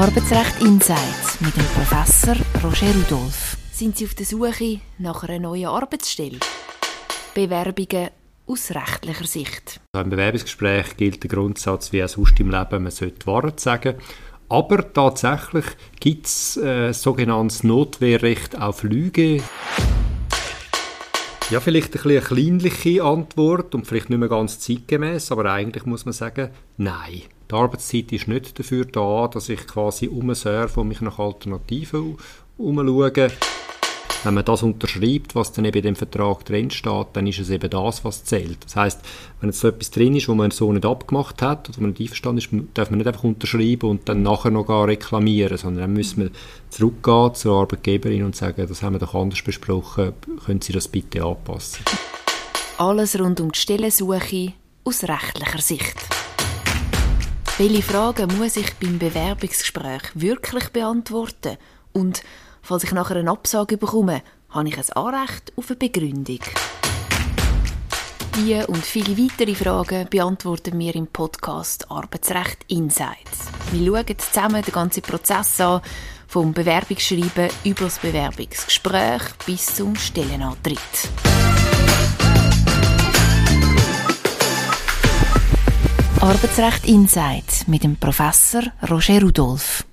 Arbeitsrecht Insights mit dem Professor Roger Rudolph. Sind Sie auf der Suche nach einer neuen Arbeitsstelle? Bewerbungen aus rechtlicher Sicht. Im Bewerbungsgespräch gilt der Grundsatz wie auch sonst im Leben, man sollte die Wahrheit sagen. Aber tatsächlich gibt es äh, sogenanntes Notwehrrecht auf Lüge. Ja, vielleicht ein eine kleinliche Antwort und vielleicht nicht mehr ganz zeitgemäß, aber eigentlich muss man sagen, nein. Die Arbeitszeit ist nicht dafür da, dass ich quasi umsurfe und mich nach Alternativen umschaue. Wenn man das unterschreibt, was dann eben in dem Vertrag drin steht, dann ist es eben das, was zählt. Das heißt, wenn jetzt so etwas drin ist, wo man so nicht abgemacht hat oder man nicht einverstanden ist, darf man nicht einfach unterschreiben und dann nachher noch gar reklamieren, sondern dann müssen wir zurückgehen zur Arbeitgeberin und sagen, das haben wir doch anders besprochen, können Sie das bitte anpassen. Alles rund um die Stellensuche aus rechtlicher Sicht. Welche Fragen muss ich beim Bewerbungsgespräch wirklich beantworten? Und falls ich nachher eine Absage bekomme, habe ich ein Anrecht auf eine Begründung. Diese und viele weitere Fragen beantworten wir im Podcast Arbeitsrecht Insights. Wir schauen zusammen den ganzen Prozess an, vom Bewerbungsschreiben über das Bewerbungsgespräch bis zum Stellenantritt. Arbeitsrecht Insight mit dem Professor Roger Rudolph.